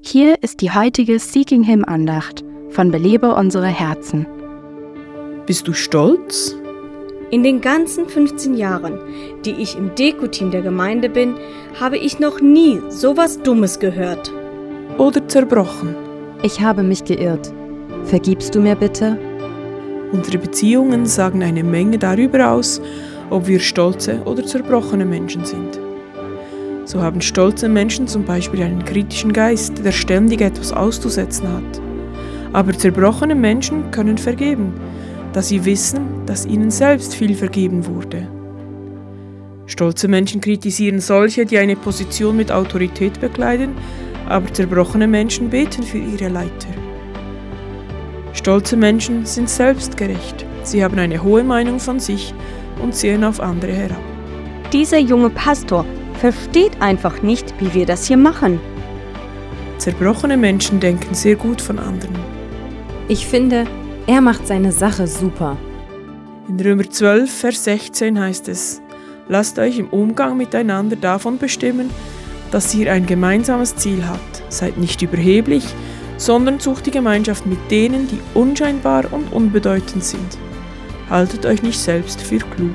Hier ist die heutige Seeking Him Andacht von Belebe unsere Herzen. Bist du stolz? In den ganzen 15 Jahren, die ich im Deko-Team der Gemeinde bin, habe ich noch nie sowas Dummes gehört. Oder zerbrochen? Ich habe mich geirrt. Vergibst du mir bitte? Unsere Beziehungen sagen eine Menge darüber aus, ob wir stolze oder zerbrochene Menschen sind. So haben stolze Menschen zum Beispiel einen kritischen Geist, der ständig etwas auszusetzen hat. Aber zerbrochene Menschen können vergeben, da sie wissen, dass ihnen selbst viel vergeben wurde. Stolze Menschen kritisieren solche, die eine Position mit Autorität bekleiden, aber zerbrochene Menschen beten für ihre Leiter. Stolze Menschen sind selbstgerecht, sie haben eine hohe Meinung von sich und sehen auf andere herab. Dieser junge Pastor versteht einfach nicht, wie wir das hier machen. Zerbrochene Menschen denken sehr gut von anderen. Ich finde, er macht seine Sache super. In Römer 12, Vers 16 heißt es, Lasst euch im Umgang miteinander davon bestimmen, dass ihr ein gemeinsames Ziel habt. Seid nicht überheblich, sondern sucht die Gemeinschaft mit denen, die unscheinbar und unbedeutend sind. Haltet euch nicht selbst für klug.